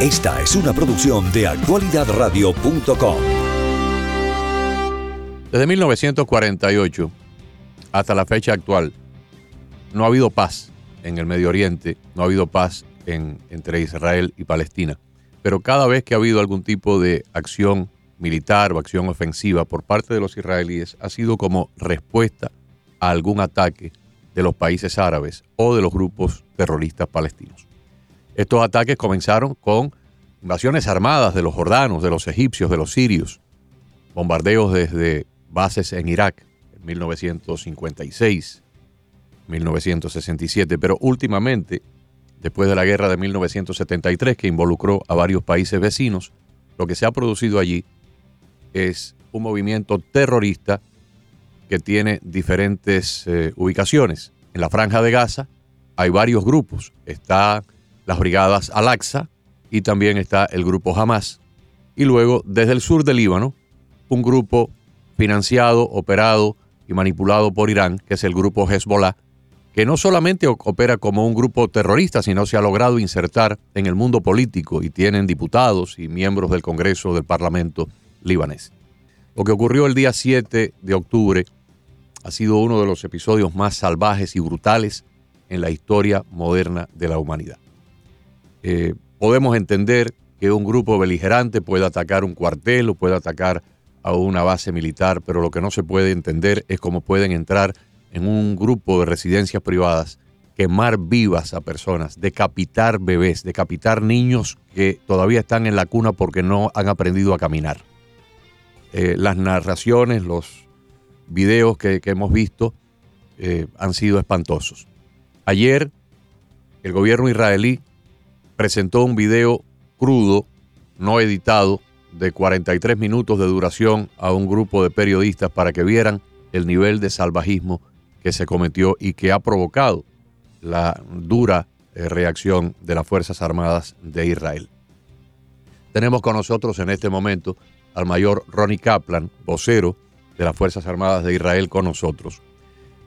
Esta es una producción de actualidadradio.com. Desde 1948 hasta la fecha actual, no ha habido paz en el Medio Oriente, no ha habido paz entre Israel y Palestina. Pero cada vez que ha habido algún tipo de acción militar o acción ofensiva por parte de los israelíes, ha sido como respuesta a algún ataque de los países árabes o de los grupos terroristas palestinos. Estos ataques comenzaron con invasiones armadas de los jordanos, de los egipcios, de los sirios, bombardeos desde bases en Irak en 1956, 1967, pero últimamente, después de la guerra de 1973 que involucró a varios países vecinos, lo que se ha producido allí es un movimiento terrorista que tiene diferentes eh, ubicaciones. En la franja de Gaza hay varios grupos. Está las brigadas Al-Aqsa y también está el grupo Hamas. Y luego, desde el sur del Líbano, un grupo financiado, operado y manipulado por Irán, que es el grupo Hezbollah, que no solamente opera como un grupo terrorista, sino se ha logrado insertar en el mundo político y tienen diputados y miembros del Congreso del Parlamento libanés. Lo que ocurrió el día 7 de octubre ha sido uno de los episodios más salvajes y brutales en la historia moderna de la humanidad. Eh, podemos entender que un grupo beligerante puede atacar un cuartel o puede atacar a una base militar, pero lo que no se puede entender es cómo pueden entrar en un grupo de residencias privadas, quemar vivas a personas, decapitar bebés, decapitar niños que todavía están en la cuna porque no han aprendido a caminar. Eh, las narraciones, los videos que, hemos visto eh, han sido espantosos. Ayer el gobierno israelí presentó un video crudo, no editado, de 43 minutos de duración a un grupo de periodistas para que vieran el nivel de salvajismo que se cometió y que ha provocado la dura eh, reacción de las Fuerzas Armadas de Israel. Tenemos con nosotros en este momento al mayor Ronnie Kaplan, vocero de las Fuerzas Armadas de Israel con nosotros.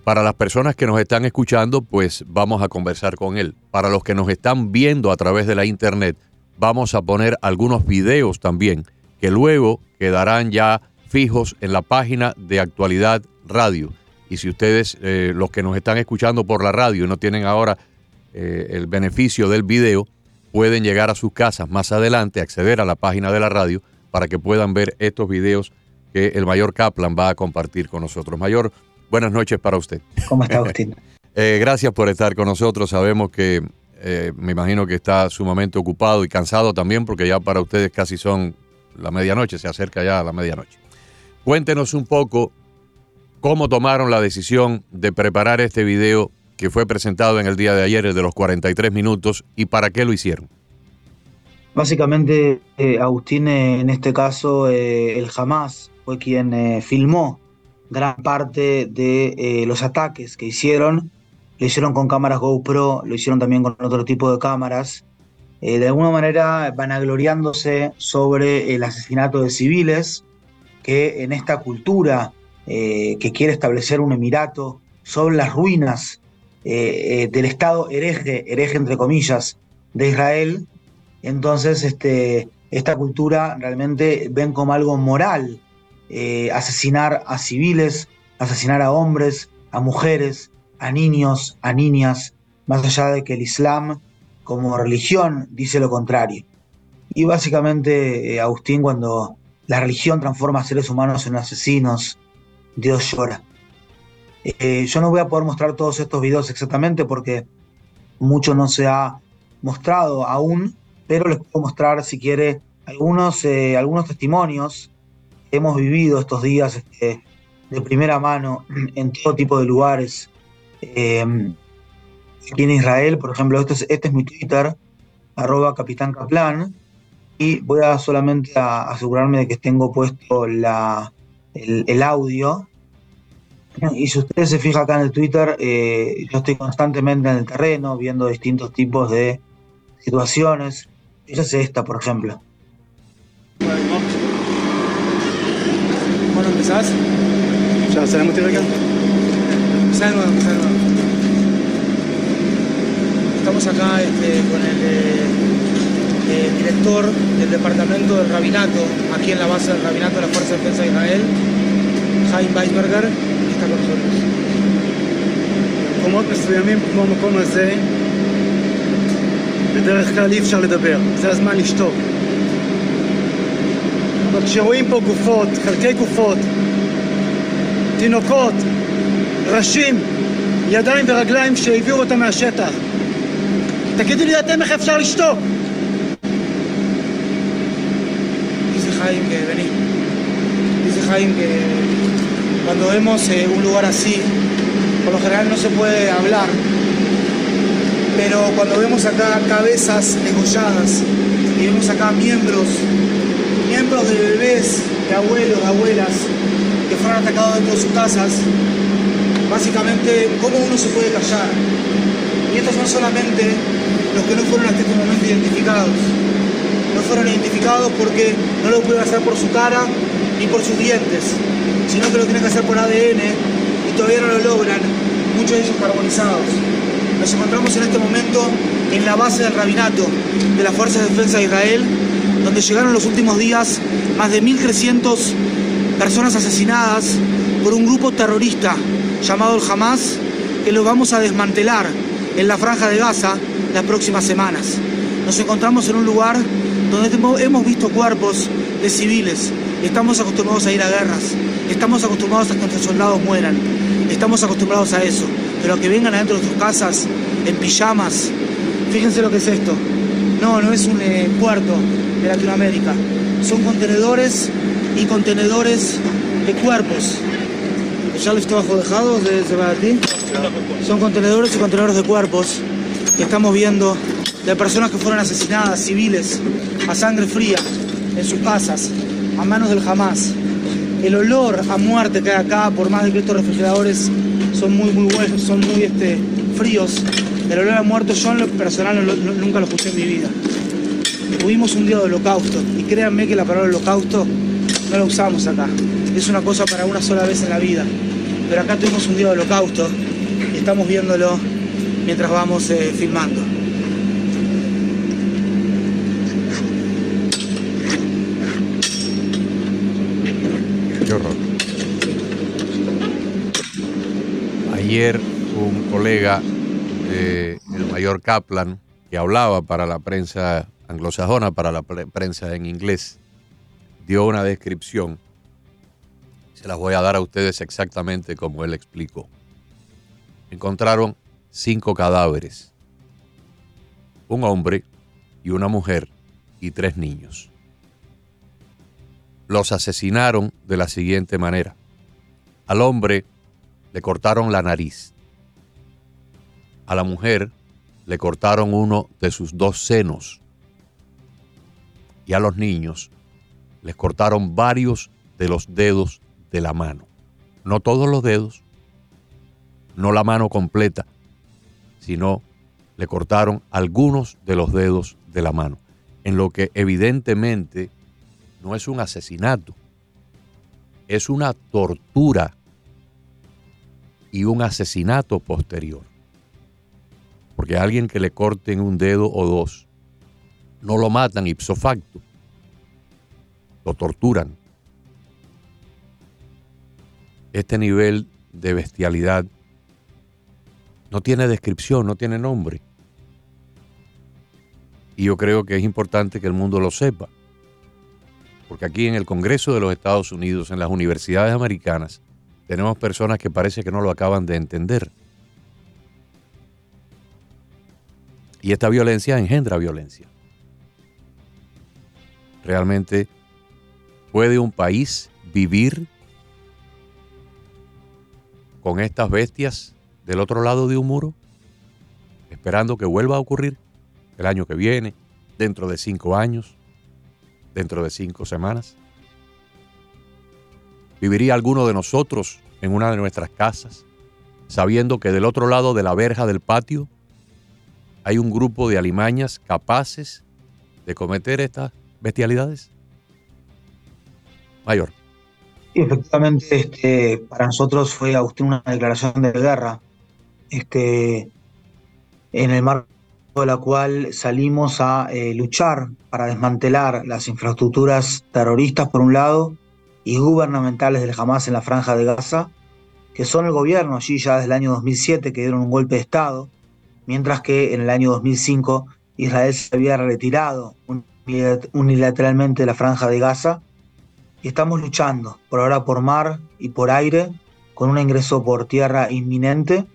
Para las personas que nos están escuchando, pues vamos a conversar con él. Para los que nos están viendo a través de la internet, vamos a poner algunos videos también que luego quedarán ya fijos en la página de Actualidad Radio. Y si ustedes, eh, los que nos están escuchando por la radio, no tienen ahora eh, el beneficio del video, pueden llegar a sus casas más adelante, acceder a la página de la radio para que puedan ver estos videos que el mayor Kaplan va a compartir con nosotros. Mayor, buenas noches para usted. ¿Cómo está, Agustín? Eh, gracias por estar con nosotros. Sabemos que eh, me imagino que está sumamente ocupado y cansado también porque ya para ustedes casi son la medianoche, se acerca ya a la medianoche. Cuéntenos un poco cómo tomaron la decisión de preparar este video que fue presentado en el día de ayer, el de los 43 minutos, y para qué lo hicieron. Básicamente, eh, Agustín, en este caso, el Hamas fue quien filmó gran parte de eh, los ataques que hicieron. Lo hicieron con cámaras GoPro, lo hicieron también con otro tipo de cámaras. Eh, de alguna manera vanagloriándose sobre el asesinato de civiles, que en esta cultura que quiere establecer un emirato sobre las ruinas del Estado hereje, hereje entre comillas, de Israel, entonces este, esta cultura realmente ven como algo moral eh, asesinar a civiles, asesinar a hombres, a mujeres, a niños, a niñas, más allá de que el Islam como religión dice lo contrario. Y básicamente, eh, Agustín, cuando la religión transforma a seres humanos en asesinos, Dios llora. Eh, yo no voy a poder mostrar todos estos videos exactamente porque mucho no se ha mostrado aún, pero les puedo mostrar, si quiere, algunos, algunos testimonios hemos vivido estos días este, de primera mano en todo tipo de lugares. Em, aquí en Israel, por ejemplo, este es, este mi Twitter, arroba Capitán y voy a solamente asegurarme de que tengo puesto la, el, audio. Y si ustedes se fijan acá en el Twitter, eh, yo estoy constantemente en el terreno viendo distintos tipos de situaciones. Esa es esta, por ejemplo. ¿Empezás? ¿Ya tenemos tiempo acá? Empezá de nuevo, empezá de nuevo. Estamos acá este, con el, eh, director director del departamento del rabinato, aquí en la base del rabinato de la Fuerza de Defensa de Israel, Jaime Weisberger, está con nosotros. במקומות מסוימים, כמו המקום הזה, בדרך כלל אי אפשר לדבר, זה הזמן לשתוק. אבל כשרואים פה גופות, חלקי גופות, תינוקות, ראשים, ידיים ורגליים שהביאו אותם מהשטח, תגידו לי אתם איך אפשר לשתוק? Dice Jaime que vení. Dice Jaime que cuando vemos eh, un lugar así, por lo general no se puede hablar, pero cuando vemos acá cabezas degolladas y vemos acá miembros, miembros de bebés, de abuelos, de abuelas, que fueron atacados dentro de sus casas, básicamente, ¿cómo uno se puede callar? Y estos son solamente los que no fueron hasta este momento identificados. No fueron identificados porque no lo pueden hacer por su cara ni por sus dientes, sino que lo tienen que hacer por ADN y todavía no lo logran, muchos de ellos carbonizados. Nos encontramos en este momento en la base del rabinato de las Fuerzas de Defensa de Israel, donde llegaron los últimos días más de 1.300 personas asesinadas por un grupo terrorista llamado el Hamas, que lo vamos a desmantelar en la franja de Gaza las próximas semanas. Nos encontramos en un lugar donde hemos visto cuerpos de civiles. Estamos acostumbrados a ir a guerras. Estamos acostumbrados a que nuestros soldados mueran. Estamos acostumbrados a eso. Pero que vengan adentro de sus casas en pijamas. Fíjense lo que es esto. No, no es un eh, puerto de Latinoamérica. Son contenedores y contenedores de cuerpos. ¿Ya lo estoy dejados de ti? Son contenedores y contenedores de cuerpos que estamos viendo de personas que fueron asesinadas, civiles, a sangre fría, en sus casas, a manos del Hamas. El olor a muerte que hay acá, por más de que estos refrigeradores son muy, muy buenos, son muy este, fríos, el olor a muerto yo en lo personal nunca lo escuché en mi vida. Tuvimos un día de holocausto y créanme que la palabra holocausto no la usamos acá. Es una cosa para una sola vez en la vida. Pero acá tuvimos un día de holocausto y estamos viéndolo mientras vamos eh, filmando. Qué. Ayer un colega del mayor Kaplan que hablaba para la prensa anglosajona, para la pre- prensa en inglés, dio una descripción. Se las voy a dar a ustedes exactamente como él explicó. Encontraron cinco cadáveres. Un hombre y una mujer y tres niños los asesinaron de la siguiente manera. Al hombre le cortaron la nariz. A la mujer le cortaron uno de sus dos senos. Y a los niños les cortaron varios de los dedos de la mano. No todos los dedos, no la mano completa, sino le cortaron algunos de los dedos de la mano. En lo que evidentemente no es un asesinato, es una tortura y un asesinato posterior. Porque a alguien que le corten un dedo o dos, no lo matan ipso facto, lo torturan. Este nivel de bestialidad no tiene descripción, no tiene nombre. Y yo creo que es importante que el mundo lo sepa porque aquí en el Congreso de los Estados Unidos, en las universidades americanas, tenemos personas que parece que no lo acaban de entender. Y esta violencia engendra violencia. Realmente, ¿puede un país vivir con estas bestias del otro lado de un muro? Esperando que vuelva a ocurrir el año que viene, dentro de cinco años dentro de cinco semanas? ¿Viviría alguno de nosotros en una de nuestras casas sabiendo que del otro lado de la verja del patio hay un grupo de alimañas capaces de cometer estas bestialidades? Mayor. Efectivamente, este, para nosotros fue Agustín una declaración de guerra. Este, en el marco con la cual salimos a eh, luchar para desmantelar las infraestructuras terroristas por un lado y gubernamentales del Hamas en la franja de Gaza, que son el gobierno allí ya desde el año 2007 que dieron un golpe de Estado, mientras que en el año 2005 Israel se había retirado unilateralmente de la franja de Gaza y estamos luchando por ahora por mar y por aire con un ingreso por tierra inminente,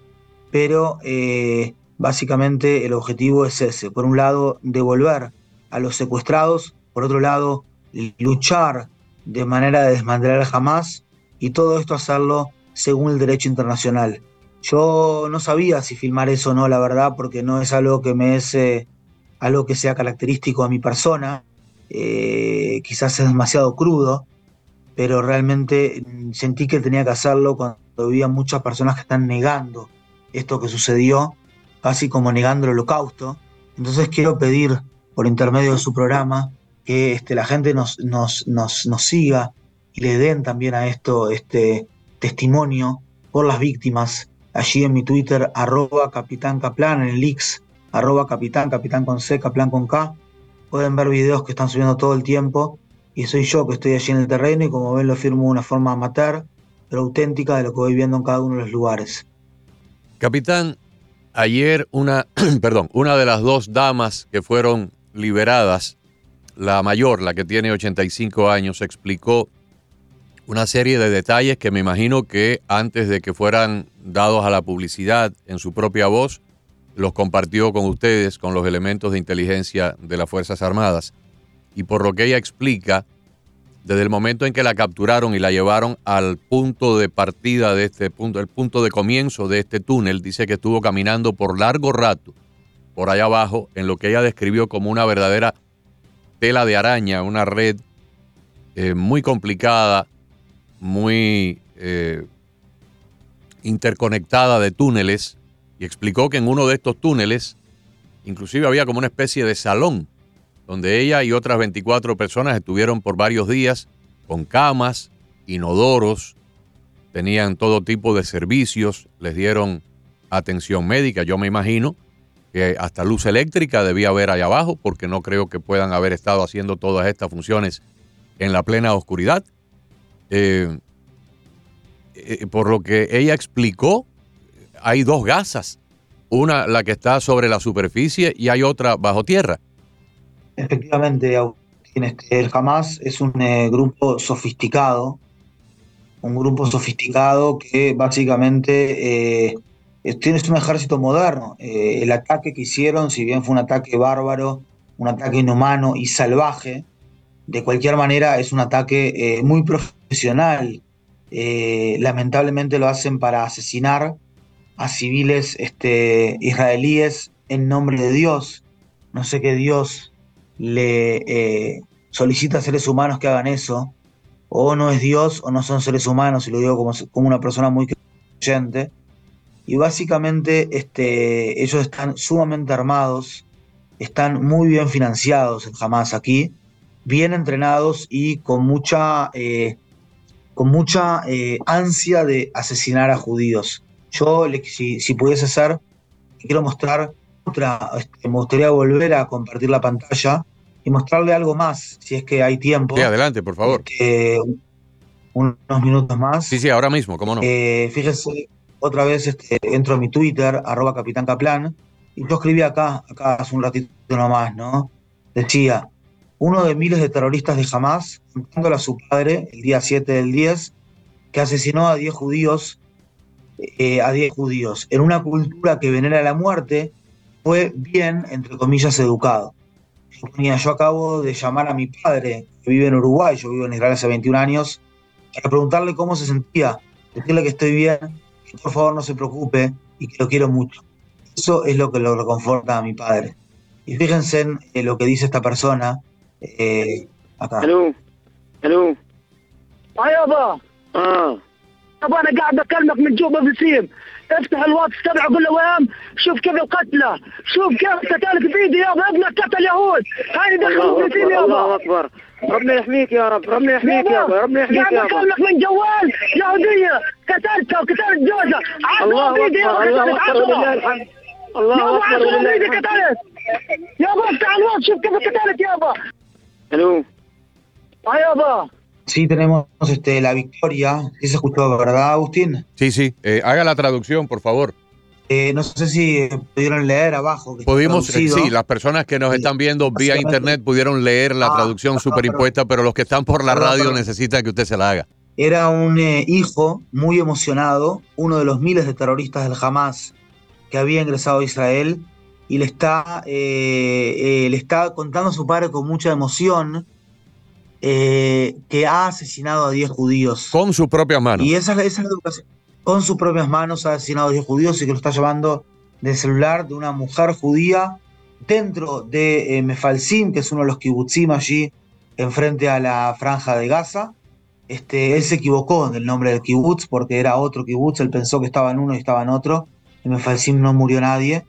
pero eh, básicamente el objetivo es ese, por un lado devolver a los secuestrados, por otro lado luchar de manera de desmantelar jamás y todo esto hacerlo según el derecho internacional. Yo no sabía si filmar eso o no, la verdad, porque no es algo que me es eh, algo que sea característico a mi persona. Eh, quizás es demasiado crudo, pero realmente mm, sentí que tenía que hacerlo cuando había muchas personas que están negando esto que sucedió, casi como negando el holocausto. Entonces quiero pedir por intermedio de su programa que este, la gente nos, nos, nos, nos siga y le den también a esto este testimonio por las víctimas. Allí en mi Twitter, arroba capitán en el X, arroba capitán, con C, Kaplan con K. Pueden ver videos que están subiendo todo el tiempo y soy yo que estoy allí en el terreno y como ven lo firmo de una forma amateur, pero auténtica de lo que voy viendo en cada uno de los lugares. Capitán, ayer una, perdón, una de las dos damas que fueron liberadas, la mayor, la que tiene 85 años, explicó una serie de detalles que me imagino que antes de que fueran dados a la publicidad en su propia voz, los compartió con ustedes, con los elementos de inteligencia de las Fuerzas Armadas y por lo que ella explica, desde el momento en que la capturaron y la llevaron al punto de partida de este punto, el punto de comienzo de este túnel, dice que estuvo caminando por largo rato por allá abajo en lo que ella describió como una verdadera tela de araña, una red eh, muy complicada, muy eh, interconectada de túneles, y explicó que en uno de estos túneles inclusive había como una especie de salón donde ella y otras 24 personas estuvieron por varios días con camas, inodoros, tenían todo tipo de servicios, les dieron atención médica, yo me imagino que hasta luz eléctrica debía haber allá abajo, porque no creo que puedan haber estado haciendo todas estas funciones en la plena oscuridad. Eh, eh, por lo que ella explicó, hay dos gasas, una la que está sobre la superficie y hay otra bajo tierra. Efectivamente, este, el Hamas es un eh, grupo sofisticado, un grupo sofisticado que básicamente eh, tiene un ejército moderno. Eh, el ataque que hicieron, si bien fue un ataque bárbaro, un ataque inhumano y salvaje, de cualquier manera es un ataque muy profesional. lamentablemente lo hacen para asesinar a civiles este, israelíes en nombre de Dios. No sé qué Dios le eh, solicita a seres humanos que hagan eso, o no es Dios o no son seres humanos, y lo digo como, como una persona muy creyente. Y básicamente este, ellos están sumamente armados, están muy bien financiados en Hamas aquí, bien entrenados y con mucha, eh, con mucha eh, ansia de asesinar a judíos. Yo, si, si pudiese ser, quiero mostrar otra, este, me gustaría volver a compartir la pantalla y mostrarle algo más, si es que hay tiempo. Sí, adelante, por favor. Este, unos minutos más. Sí, sí, ahora mismo, cómo no. Eh, fíjense, otra vez este, entro a mi Twitter, arroba Capitán Kaplan, y yo escribí acá, acá hace un ratito nomás, ¿no? Decía, uno de miles de terroristas de Hamas, contándole a su padre, el día 7 del 10, que asesinó a 10 judíos, eh, a 10 judíos, en una cultura que venera la muerte, fue bien, entre comillas, educado. Yo, yo acabo de llamar a mi padre, que vive en Uruguay, yo vivo en Israel hace 21 años, para preguntarle cómo se sentía, decirle que estoy bien, que por favor no se preocupe y que lo quiero mucho. Eso es lo que lo reconforta a mi padre. Y fíjense en eh, lo que dice esta persona eh, acá. الو الو اه يابا اه يابا انا قاعد اكلمك من جوبا بسيم افتح الواتس تبعه قول له وين شوف كيف القتلى شوف كيف قتلك بايدي يابا ابنك قتل يهود. هاي دخلوا فلسطين يابا الله أكبر. ربنا يحميك يا رب ربنا يحميك يابا ربنا يحميك قاعد يابا اكلمك من جوال يهودية قتلتها وقتلت جوزها الله أكبر الله قتلت أكبر عشرة. الحمد. الله أكبر ولله قتلت. يابا افتح الوقت شوف كيف قتلت يابا ألو. آه يابا Sí, tenemos este, la victoria. Sí se escuchó, ¿verdad, Agustín? Sí, sí. Eh, haga la traducción, por favor. Eh, no sé si pudieron leer abajo. que está Pudimos, eh, sí, las personas que nos Sí. están viendo vía internet pudieron leer la Ah, traducción perdón, superimpuesta, pero los que están por la Perdón, radio necesitan que usted se la haga. Era un eh, hijo muy emocionado, uno de los miles de terroristas del Hamas que había ingresado a Israel y le está, eh, eh, le está contando a su padre con mucha emoción eh, que ha asesinado a 10 judíos. Con sus propias manos. Y esa, es la- esa es la educación. Con sus propias manos ha asesinado a 10 judíos y que lo está llevando del celular de una mujer judía dentro de eh, Mefalsim, que es uno de los kibutzim allí enfrente a la franja de Gaza. Este, él se equivocó del nombre del kibutz porque era otro kibutz, él pensó que estaba en uno y estaba en otro. En Mefalsim no murió nadie,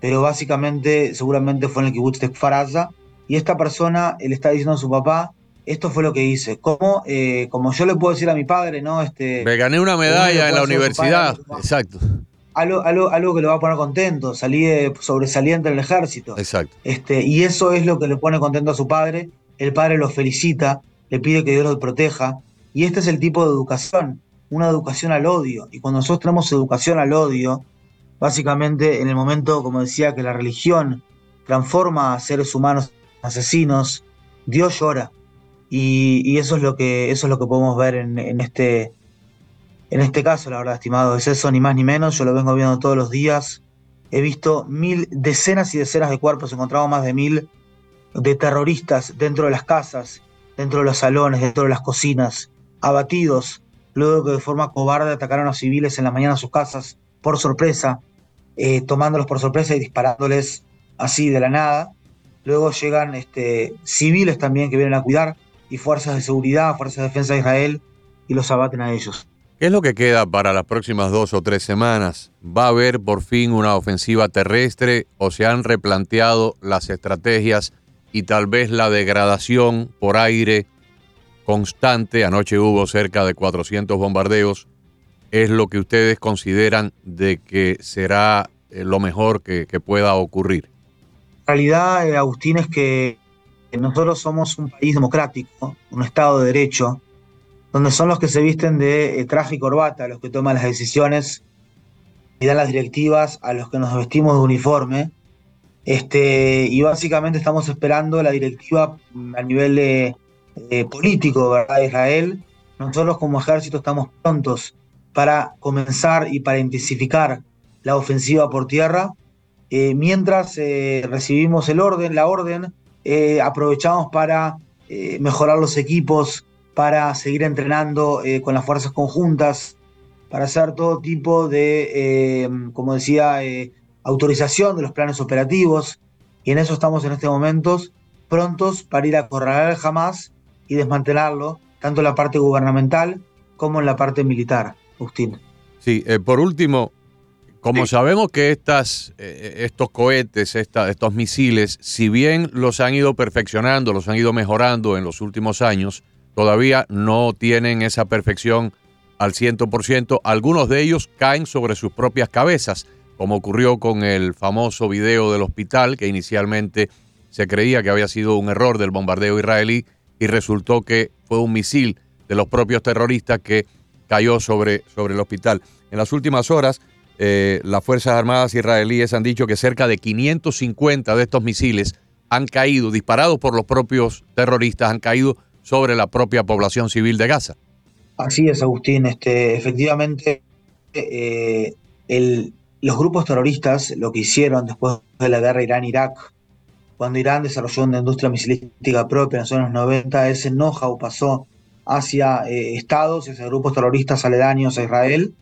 pero básicamente seguramente fue en el kibutz de Kfaraza. Y esta persona le está diciendo a su papá, esto fue lo que hice. Como, eh, como yo le puedo decir a mi padre, ¿no? Este, Me gané una medalla en la padre, universidad. Exacto, algo, algo, algo que lo va a poner contento, salí eh, sobresaliente en el ejército. exacto. Este, y eso es lo que le pone contento a su padre. El padre lo felicita, le pide que Dios lo proteja. Y este es el tipo de educación, una educación al odio. Y cuando nosotros tenemos educación al odio, básicamente en el momento, como decía, que la religión transforma a seres humanos en asesinos, Dios llora. Y, eso es lo que eso es lo que podemos ver en, en este en este caso, la verdad, estimado, es eso, ni más ni menos. Yo lo vengo viendo todos los días. He visto mil, decenas y decenas de cuerpos, encontrado más de mil de terroristas dentro de las casas, dentro de los salones, dentro de las cocinas, abatidos, luego que de forma cobarde atacaron a civiles en la mañana a sus casas por sorpresa, eh, tomándolos por sorpresa y disparándoles así de la nada. Luego llegan este, civiles también que vienen a cuidar y fuerzas de seguridad, fuerzas de defensa de Israel y los abaten a ellos. ¿Qué es lo que queda para las próximas dos o tres semanas? ¿Va a haber por fin una ofensiva terrestre o se han replanteado las estrategias y tal vez la degradación por aire constante? Anoche hubo cerca de 400 bombardeos. ¿Es lo que ustedes consideran de que será eh, lo mejor que, que pueda ocurrir? La realidad, eh, Agustín, es que nosotros somos un país democrático, un Estado de Derecho, donde son los que se visten de eh, traje y corbata los que toman las decisiones y dan las directivas a los que nos vestimos de uniforme. Este, y básicamente estamos esperando la directiva mm, a nivel de, político ¿verdad? de Israel. Nosotros como ejército estamos prontos para comenzar y para intensificar la ofensiva por tierra. Eh, mientras eh, recibimos el orden, la orden, eh, aprovechamos para eh, mejorar los equipos, para seguir entrenando eh, con las fuerzas conjuntas, para hacer todo tipo de, como decía, autorización de los planes operativos. Y en eso estamos en este momento, prontos para ir a acorralar al Hamas y desmantelarlo, tanto en la parte gubernamental como en la parte militar, Agustín. Sí, por último, como sabemos que estas, eh, estos cohetes, esta- estos misiles, si bien los han ido perfeccionando, los han ido mejorando en los últimos años, todavía no tienen esa perfección al 100%. Algunos de ellos caen sobre sus propias cabezas, como ocurrió con el famoso video del hospital, que inicialmente se creía que había sido un error del bombardeo israelí y resultó que fue un misil de los propios terroristas que cayó sobre, sobre el hospital. En las últimas horas, eh, las Fuerzas Armadas israelíes han dicho que cerca de 550 de estos misiles han caído, disparados por los propios terroristas, han caído sobre la propia población civil de Gaza. Así es, Agustín. Este, efectivamente, eh, los grupos terroristas lo que hicieron después de la guerra Irán-Irak, cuando Irán desarrolló una industria misilística propia en los años 90, ese know-how pasó hacia eh, estados y hacia grupos terroristas aledaños a Israel.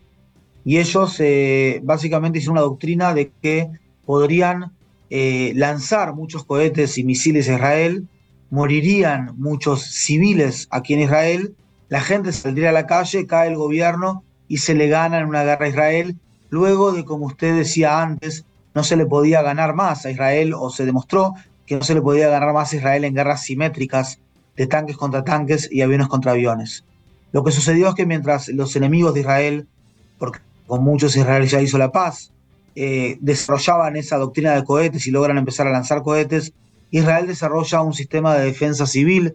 Y ellos eh, básicamente hicieron una doctrina de que podrían eh, lanzar muchos cohetes y misiles a Israel, morirían muchos civiles aquí en Israel, la gente saldría a la calle, cae el gobierno y se le gana en una guerra a Israel, luego de, como usted decía antes, no se le podía ganar más a Israel o se demostró que no se le podía ganar más a Israel en guerras simétricas de tanques contra tanques y aviones contra aviones. Lo que sucedió es que mientras los enemigos de Israel, porque con muchos Israel ya hizo la paz, eh, desarrollaban esa doctrina de cohetes y logran empezar a lanzar cohetes, Israel desarrolla un sistema de defensa civil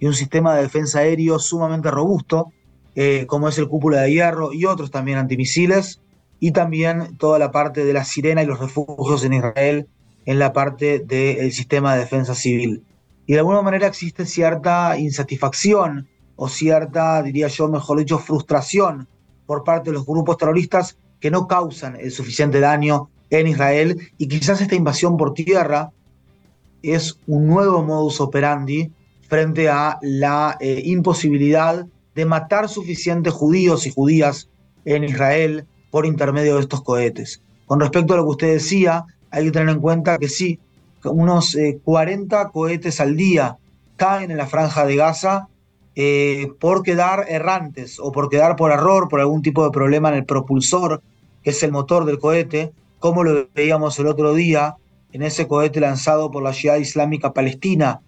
y un sistema de defensa aéreo sumamente robusto, eh, como es el cúpula de hierro y otros también antimisiles, y también toda la parte de la sirena y los refugios en Israel en la parte del sistema de defensa civil. Y de alguna manera existe cierta insatisfacción o cierta, diría yo, mejor dicho, frustración por parte de los grupos terroristas que no causan el suficiente daño en Israel y quizás esta invasión por tierra es un nuevo modus operandi frente a la eh, imposibilidad de matar suficientes judíos y judías en Israel por intermedio de estos cohetes. Con respecto a lo que usted decía, hay que tener en cuenta que sí, unos 40 eh, cohetes al día caen en la franja de Gaza eh, por quedar errantes o por quedar por error, por algún tipo de problema en el propulsor, que es el motor del cohete, como lo veíamos el otro día en ese cohete lanzado por la Ciudad Islámica Palestina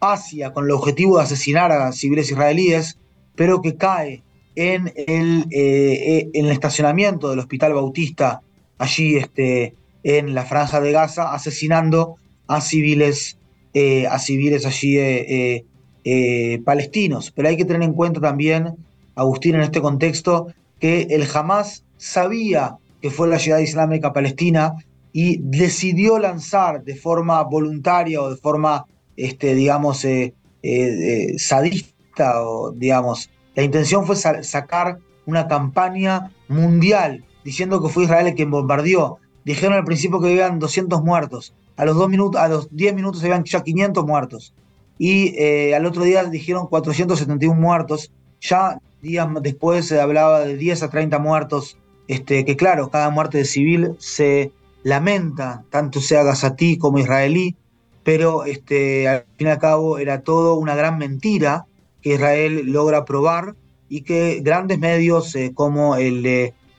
hacia con el objetivo de asesinar a civiles israelíes, pero que cae en el, eh, en el estacionamiento del Hospital Bautista, allí este, en la franja de Gaza, asesinando a civiles, eh, a civiles allí eh, palestinos. Pero hay que tener en cuenta también, Agustín, en este contexto, que el Hamas sabía que fue la ciudad islámica palestina y decidió lanzar de forma voluntaria o de forma, este, digamos, eh, eh, sadista, o digamos, la intención fue sacar una campaña mundial diciendo que fue Israel el quien bombardeó. Dijeron al principio que habían 200 muertos. A los, dos minutos, a los 10 minutos habían ya 500 muertos. Y eh, al otro día dijeron 471 muertos. Ya días después se hablaba de 10 a 30 muertos. Este, que claro, cada muerte de civil se lamenta, tanto sea gazatí como israelí, pero este, al fin y al cabo era todo una gran mentira que Israel logra probar y que grandes medios eh, como el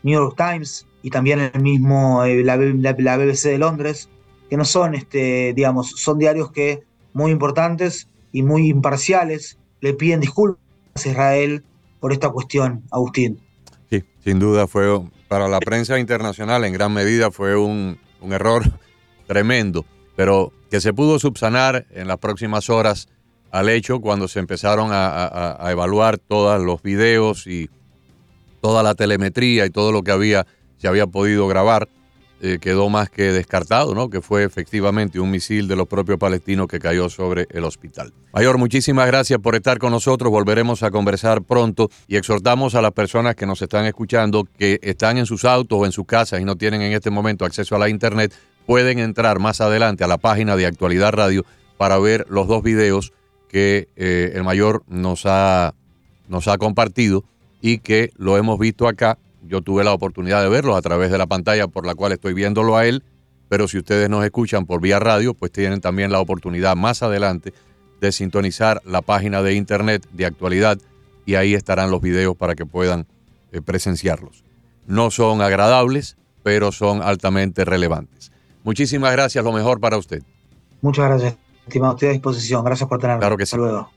New York Times y también el mismo eh, la, BBC de Londres, que no son, este, digamos, son diarios que muy importantes y muy imparciales, le piden disculpas a Israel por esta cuestión, Agustín. Sí, sin duda fue para la prensa internacional en gran medida fue un, error tremendo, pero que se pudo subsanar en las próximas horas al hecho cuando se empezaron a, evaluar todos los videos y toda la telemetría y todo lo que había se había podido grabar eh, quedó más que descartado, ¿no? Que fue efectivamente un misil de los propios palestinos que cayó sobre el hospital. Mayor, muchísimas gracias por estar con nosotros. Volveremos a conversar pronto y exhortamos a las personas que nos están escuchando que están en sus autos o en sus casas y no tienen en este momento acceso a la internet, pueden entrar más adelante a la página de Actualidad Radio para ver los dos videos que eh, el mayor nos ha, nos ha compartido y que lo hemos visto acá yo tuve la oportunidad de verlos a través de la pantalla por la cual estoy viéndolo a él, pero si ustedes nos escuchan por vía radio, pues tienen también la oportunidad más adelante de sintonizar la página de internet de actualidad y ahí estarán los videos para que puedan eh, presenciarlos. No son agradables, pero son altamente relevantes. Muchísimas gracias, lo mejor para usted. Muchas gracias, estimado. Estoy a disposición. Gracias por tenerme. Claro que sí. luego.